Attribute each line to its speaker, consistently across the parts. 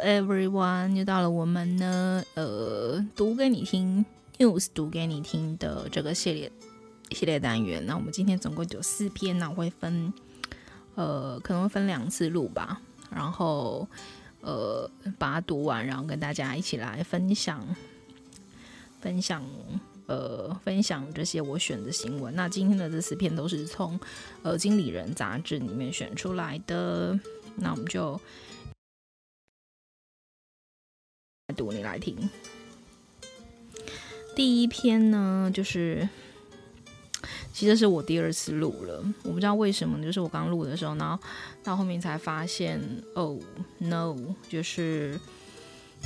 Speaker 1: everyone，又到了我们呢，呃，读给你听，news 读给你听的这个系列系列单元。那我们今天总共有四篇，那我会分，呃，可能会分两次录吧，然后，呃，把它读完，然后跟大家一起来分享，分享，呃，分享这些我选的新闻。那今天的这四篇都是从呃《经理人》杂志里面选出来的，那我们就。读你来听。第一篇呢，就是其实是我第二次录了，我不知道为什么，就是我刚录的时候，然后到后面才发现，哦，no，就是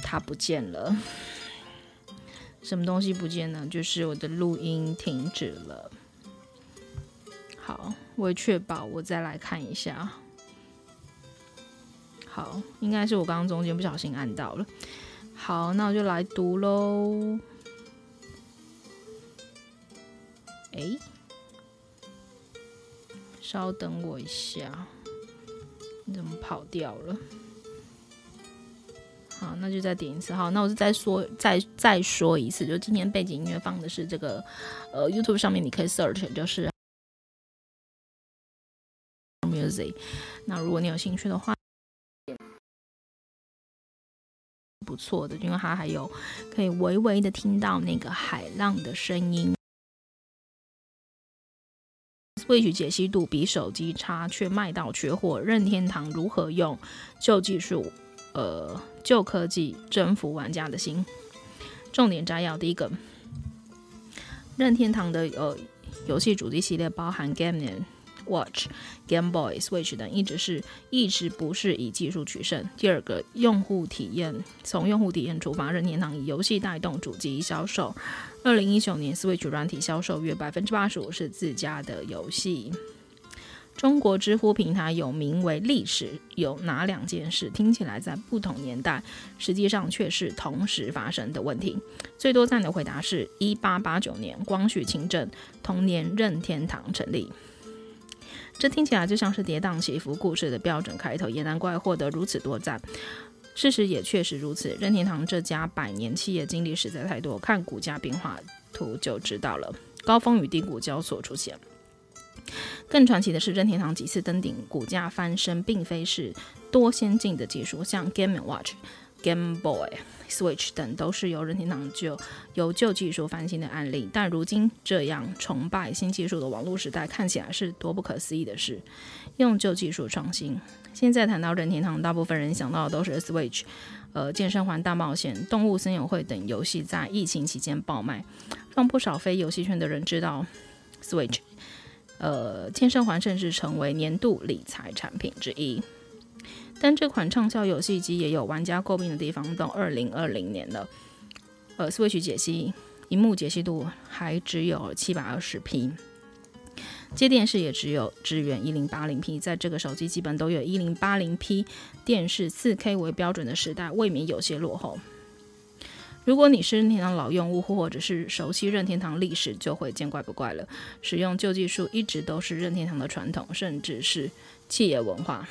Speaker 1: 它不见了。什么东西不见了？就是我的录音停止了。好，为确保我再来看一下。好，应该是我刚刚中间不小心按到了。好，那我就来读喽。哎，稍等我一下，你怎么跑掉了？好，那就再点一次。好，那我就再说，再再说一次，就今天背景音乐放的是这个，呃，YouTube 上面你可以 search，就是 music。那如果你有兴趣的话。不错的，因为它还有可以微微的听到那个海浪的声音。Switch 解析度比手机差，却卖到缺货。任天堂如何用旧技术、呃旧科技征服玩家的心？重点摘要：第一个，任天堂的呃游戏主机系列包含 Game。Watch、Game Boy、Switch 等一直是一直不是以技术取胜。第二个，用户体验，从用户体验出发，任天堂以游戏带动主机销售。二零一九年，Switch 软体销售约百分之八十五是自家的游戏。中国知乎平台有名为“历史有哪两件事”，听起来在不同年代，实际上却是同时发生的问题。最多赞的回答是一八八九年，光绪亲政，同年任天堂成立。这听起来就像是跌宕起伏故事的标准开头，也难怪获得如此多赞。事实也确实如此，任天堂这家百年企业经历实在太多，看股价变化图就知道了，高峰与低谷交错出现。更传奇的是，任天堂几次登顶，股价翻身，并非是多先进的技术，像 Game Watch、Game Boy。Switch 等都是由任天堂就由旧技术翻新的案例，但如今这样崇拜新技术的网络时代，看起来是多不可思议的事。用旧技术创新。现在谈到任天堂，大部分人想到的都是 Switch，呃，健身环大冒险、动物森友会等游戏在疫情期间爆卖，让不少非游戏圈的人知道 Switch。呃，健身环甚至成为年度理财产品之一。但这款畅销游戏机也有玩家诟病的地方。到二零二零年了，呃，Switch 解析，荧幕解析度还只有七百二十 P，接电视也只有支援一零八零 P。在这个手机基本都有一零八零 P 电视四 K 为标准的时代，未免有些落后。如果你是任天堂老用户，或者是熟悉任天堂历史，就会见怪不怪了。使用旧技术一直都是任天堂的传统，甚至是企业文化。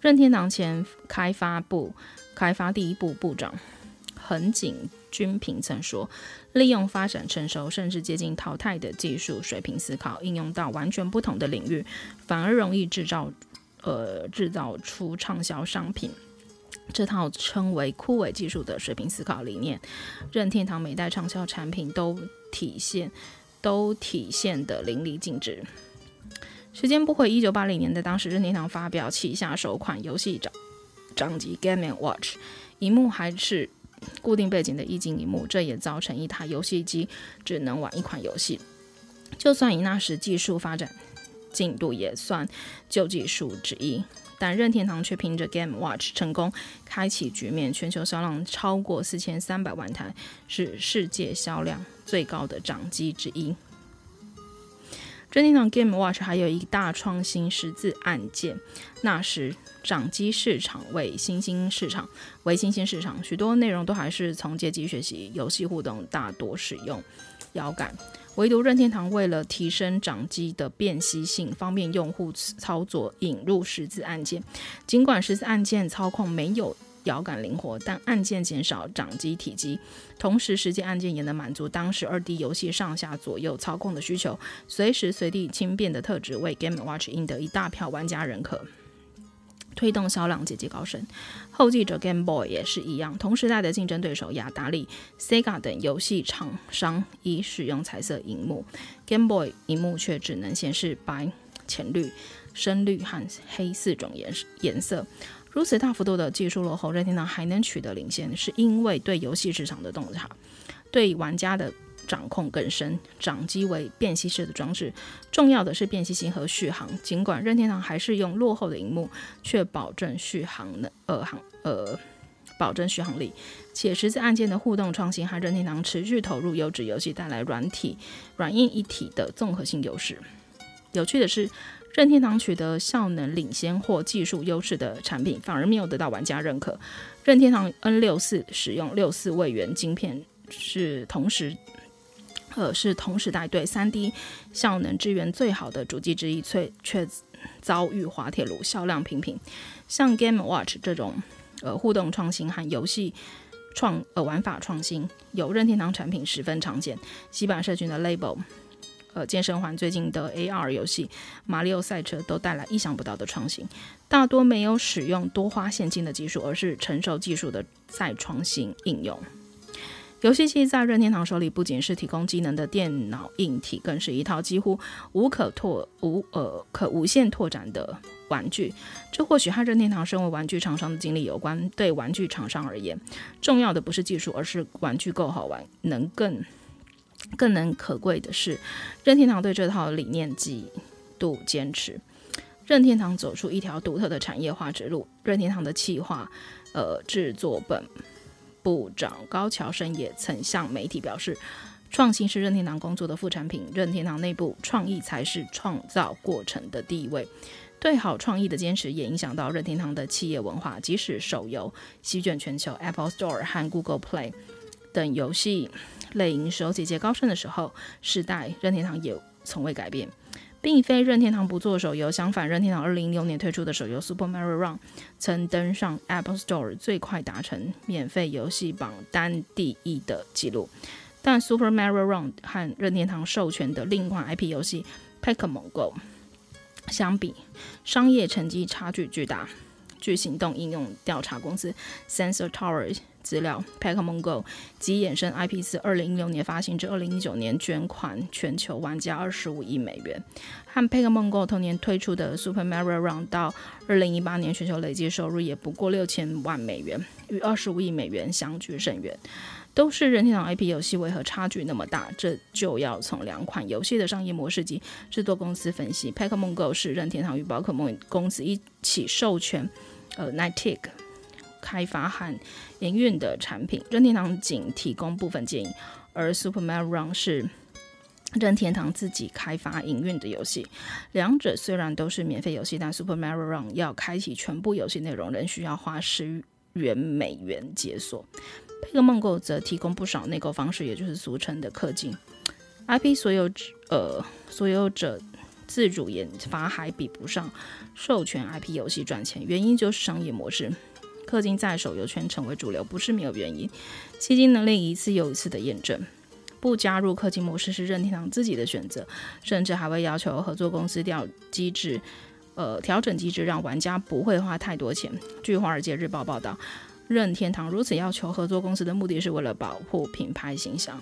Speaker 1: 任天堂前开发部开发第一部部长横井军平曾说：“利用发展成熟甚至接近淘汰的技术水平思考，应用到完全不同的领域，反而容易制造呃制造出畅销商品。这套称为枯萎技术的水平思考理念，任天堂每代畅销产品都体现都体现得淋漓尽致。”时间不回，一九八零年代，当时任天堂发表旗下首款游戏掌掌机 Game and Watch，萤幕还是固定背景的液晶萤幕，这也造成一台游戏机只能玩一款游戏。就算以那时技术发展进度也算旧技术之一，但任天堂却凭着 Game Watch 成功开启局面，全球销量超过四千三百万台，是世界销量最高的掌机之一。任天堂 Game Watch 还有一大创新十字按键。那时掌机市场为新兴市场，为新兴市场，许多内容都还是从街机学习，游戏互动大多使用摇杆。唯独任天堂为了提升掌机的辨析性，方便用户操作，引入十字按键。尽管十字按键操控没有摇杆灵活，但按键减少掌机体积，同时实际按键也能满足当时二 D 游戏上下左右操控的需求，随时随地轻便的特质为 Game Watch 赢得一大票玩家认可。推动销量节节高升，后继者 Game Boy 也是一样。同时代的竞争对手雅达利、Sega 等游戏厂商已使用彩色荧幕，Game Boy 荧幕却只能显示白、浅绿、深绿和黑四种颜颜色。如此大幅度的技术落后，任天堂还能取得领先，是因为对游戏市场的洞察，对玩家的。掌控更深，掌机为便携式的装置，重要的是便携性和续航。尽管任天堂还是用落后的荧幕，却保证续航的呃航呃保证续航力，且十字按键的互动创新和任天堂持续投入优质游戏带来软体软硬一体的综合性优势。有趣的是，任天堂取得效能领先或技术优势的产品，反而没有得到玩家认可。任天堂 N 六四使用六四位元晶片，是同时。呃，是同时代对 3D 效能支援最好的主机之一，却却遭遇滑铁卢，销量平平。像 Game Watch 这种呃互动创新和游戏创呃玩法创新，有任天堂产品十分常见。西板社群的 Label，呃健身环最近的 AR 游戏《马里奥赛车》都带来意想不到的创新，大多没有使用多花现金的技术，而是成熟技术的再创新应用。游戏机在任天堂手里不仅是提供机能的电脑硬体，更是一套几乎无可拓无呃可无限拓展的玩具。这或许和任天堂身为玩具厂商的经历有关。对玩具厂商而言，重要的不是技术，而是玩具够好玩。能更更能可贵的是，任天堂对这套理念极度坚持。任天堂走出一条独特的产业化之路。任天堂的企划呃制作本。部长高桥伸也曾向媒体表示，创新是任天堂工作的副产品，任天堂内部创意才是创造过程的第一位。对好创意的坚持也影响到任天堂的企业文化，即使手游席卷全球，Apple Store 和 Google Play 等游戏类营收节节高升的时候，世代任天堂也从未改变。并非任天堂不做手游，相反，任天堂二零一六年推出的手游《Super Mario Run》曾登上 Apple Store 最快达成免费游戏榜单第一的记录。但 Super Mario Run 和任天堂授权的另一款 IP 游戏《Pokémon Go》相比，商业成绩差距巨大。据行动应用调查公司 Sensor Tower 资料，Pokémon Go 及衍生 IP 自二零一六年发行至二零一九年，捐款全球玩家二十五亿美元。和 Pokémon Go 同年推出的 Super Mario Run 到二零一八年全球累计收入也不过六千万美元，与二十五亿美元相距甚远。都是任天堂 IP 游戏，为何差距那么大？这就要从两款游戏的商业模式及制作公司分析。Pokémon Go 是任天堂与宝可梦公司一起授权，呃，Nitig。开发和营运的产品，任天堂仅提供部分建议；而 Super Mario Run 是任天堂自己开发营运的游戏。两者虽然都是免费游戏，但 Super Mario Run 要开启全部游戏内容，仍需要花十元美元解锁。Pokémon Go 则提供不少内购方式，也就是俗称的氪金。IP 所有呃所有者自主研发还比不上授权 IP 游戏赚钱，原因就是商业模式。氪金在手游圈成为主流，不是没有原因。吸金能力一次又一次的验证，不加入氪金模式是任天堂自己的选择，甚至还会要求合作公司调机制，呃，调整机制，让玩家不会花太多钱。据《华尔街日报》报道，任天堂如此要求合作公司的目的是为了保护品牌形象。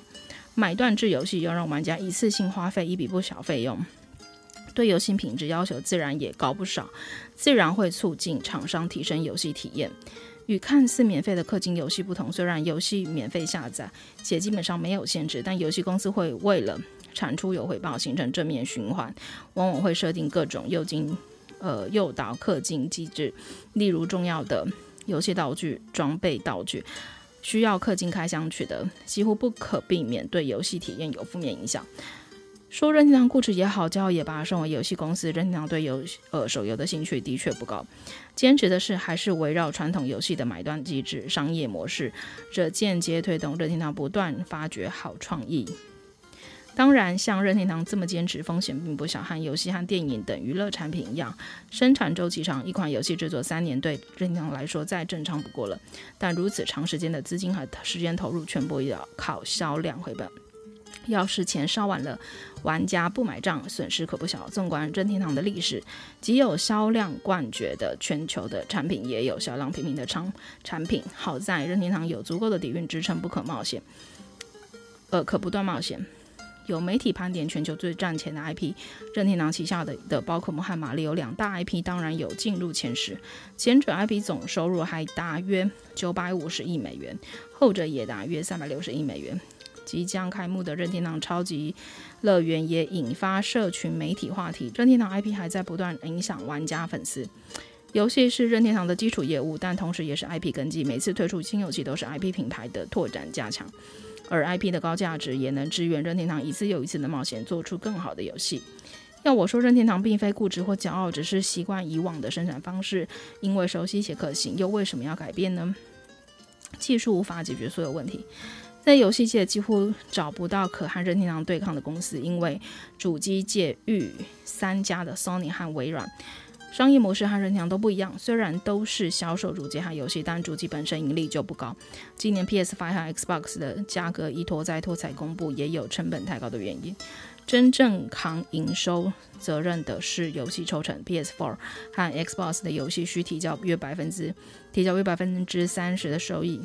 Speaker 1: 买断制游戏要让玩家一次性花费一笔不小费用。对游戏品质要求自然也高不少，自然会促进厂商提升游戏体验。与看似免费的氪金游戏不同，虽然游戏免费下载且基本上没有限制，但游戏公司会为了产出有回报，形成正面循环，往往会设定各种诱金、呃诱导氪金机制。例如，重要的游戏道具、装备道具需要氪金开箱取得，几乎不可避免对游戏体验有负面影响。说任天堂固执也好，骄傲也罢，身为游戏公司，任天堂对游呃手游的兴趣的确不高，坚持的是还是围绕传统游戏的买断机制、商业模式，这间接推动任天堂不断发掘好创意。当然，像任天堂这么坚持，风险并不小。和游戏和电影等娱乐产品一样，生产周期长，一款游戏制作三年，对任天堂来说再正常不过了。但如此长时间的资金和时间投入，全部要靠销量回本。要是钱烧完了，玩家不买账，损失可不小。纵观任天堂的历史，既有销量冠绝的全球的产品，也有销量平平的产产品。好在任天堂有足够的底蕴支撑，不可冒险，呃，可不断冒险。有媒体盘点全球最赚钱的 IP，任天堂旗下的的宝可梦和玛利有两大 IP 当然有进入前十，前者 IP 总收入还达约九百五十亿美元，后者也达约三百六十亿美元。即将开幕的任天堂超级乐园也引发社群媒体话题。任天堂 IP 还在不断影响玩家粉丝。游戏是任天堂的基础业务，但同时也是 IP 根基。每次推出新游戏都是 IP 品牌的拓展加强，而 IP 的高价值也能支援任天堂一次又一次的冒险，做出更好的游戏。要我说，任天堂并非固执或骄傲，只是习惯以往的生产方式，因为熟悉且可行。又为什么要改变呢？技术无法解决所有问题。在游戏界几乎找不到可和任天堂对抗的公司，因为主机界域三家的 Sony 和微软商业模式和任天堂都不一样。虽然都是销售主机和游戏，但主机本身盈利就不高。今年 PS5 和 Xbox 的价格一拖再拖才公布，也有成本太高的原因。真正扛营收责任的是游戏抽成，PS4 和 Xbox 的游戏需提交约百分之提交约百分之三十的收益。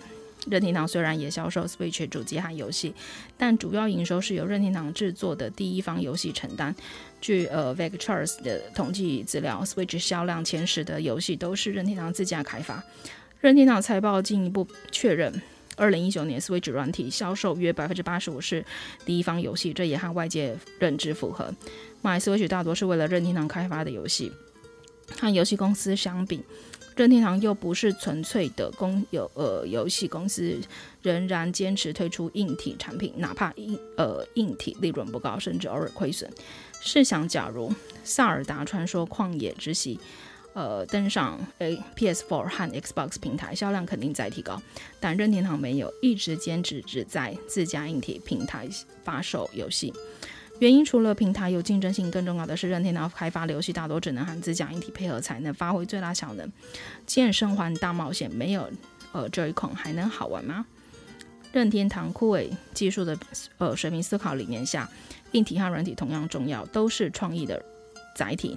Speaker 1: 任天堂虽然也销售 Switch 主机和游戏，但主要营收是由任天堂制作的第一方游戏承担。据呃 Vectors 的统计资料，Switch 销量前十的游戏都是任天堂自家开发。任天堂财报进一步确认，二零一九年 Switch 软体销售约百分之八十五是第一方游戏，这也和外界认知符合。买 Switch 大多是为了任天堂开发的游戏，和游戏公司相比。任天堂又不是纯粹的公有呃游戏公司，仍然坚持推出硬体产品，哪怕硬呃硬体利润不高，甚至偶尔亏损。试想，假如《萨尔达传说：旷野之息》呃登上 A PS4 和 Xbox 平台，销量肯定在提高。但任天堂没有，一直坚持只在自家硬体平台发售游戏。原因除了平台有竞争性，更重要的是任天堂开发的游戏大多只能和自家硬体配合才能发挥最大效能。健身环大冒险没有呃 Joy-Con 还能好玩吗？任天堂酷位技术的呃水平思考理念下，硬体和软体同样重要，都是创意的载体。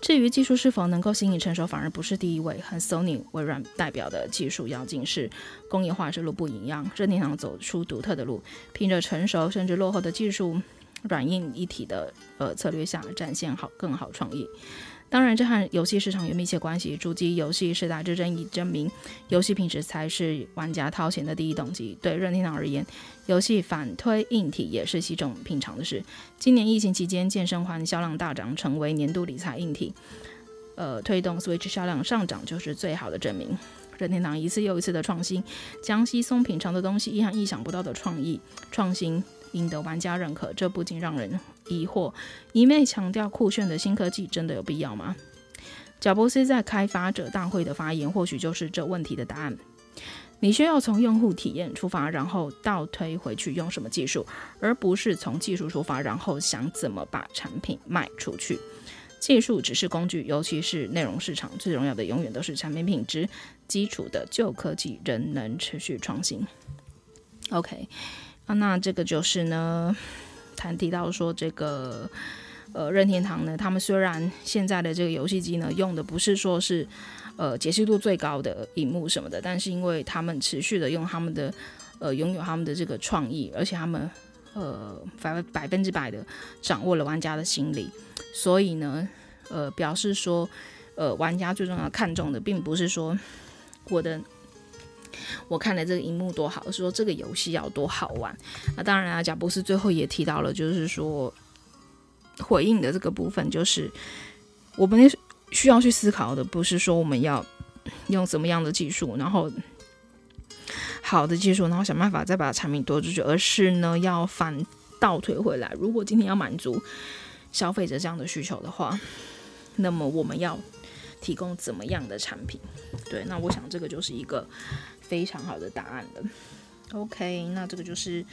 Speaker 1: 至于技术是否能够新颖成熟，反而不是第一位。和 Sony、微软代表的技术要进是工业化之路不一样。任天堂走出独特的路，凭着成熟甚至落后的技术，软硬一体的呃策略下，展现好更好创意。当然，这和游戏市场有密切关系。主机游戏时代之争已证明，游戏品质才是玩家掏钱的第一动机。对任天堂而言，游戏反推硬体也是稀松平常的事。今年疫情期间，健身环销量大涨，成为年度理财硬体，呃，推动 Switch 销量上涨就是最好的证明。任天堂一次又一次的创新，将稀松平常的东西，意和意想不到的创意创新。赢得玩家认可，这不禁让人疑惑：一味强调酷炫的新科技，真的有必要吗？贾伯斯在开发者大会的发言，或许就是这问题的答案。你需要从用户体验出发，然后倒推回去用什么技术，而不是从技术出发，然后想怎么把产品卖出去。技术只是工具，尤其是内容市场，最重要的永远都是产品品质。基础的旧科技仍能持续创新。OK。那这个就是呢，谈提到说这个呃任天堂呢，他们虽然现在的这个游戏机呢用的不是说是呃解析度最高的荧幕什么的，但是因为他们持续的用他们的呃拥有他们的这个创意，而且他们呃百百分之百的掌握了玩家的心理，所以呢呃表示说呃玩家最重要看重的并不是说我的。我看了这个荧幕多好，说这个游戏要多好玩。那当然啊，贾伯斯最后也提到了，就是说回应的这个部分，就是我们需要去思考的，不是说我们要用什么样的技术，然后好的技术，然后想办法再把产品多出去，而是呢要反倒推回来。如果今天要满足消费者这样的需求的话，那么我们要提供怎么样的产品？对，那我想这个就是一个。非常好的答案了。OK，那这个就是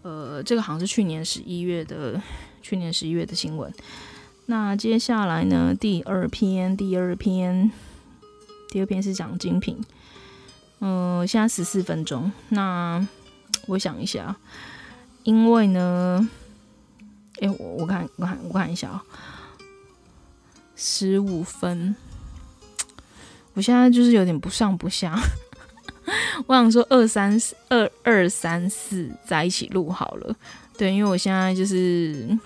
Speaker 1: 呃，这个好像是去年十一月的，去年十一月的新闻。那接下来呢，第二篇，第二篇，第二篇是讲精品。嗯、现在十四分钟。那我想一下，因为呢，哎，我我看我看我看一下啊，十五分。我现在就是有点不上不下。我想说二三四二二三四在一起录好了，对，因为我现在就是，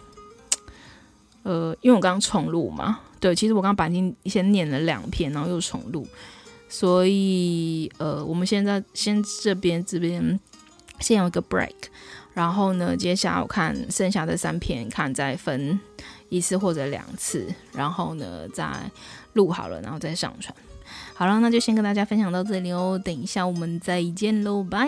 Speaker 1: 呃，因为我刚刚重录嘛，对，其实我刚刚把经先念了两篇，然后又重录，所以呃，我们现在先这边这边先有一个 break，然后呢，接下来我看剩下的三篇，看再分一次或者两次，然后呢再录好了，然后再上传。好了，那就先跟大家分享到这里哦。等一下我们再见喽，拜！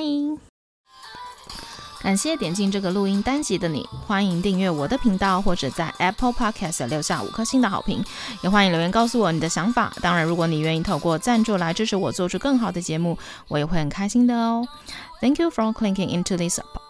Speaker 1: 感谢点进这个录音单集的你，欢迎订阅我的频道，或者在 Apple Podcast 留下五颗星的好评，也欢迎留言告诉我你的想法。当然，如果你愿意透过赞助来支持我做出更好的节目，我也会很开心的哦。Thank you for clicking into this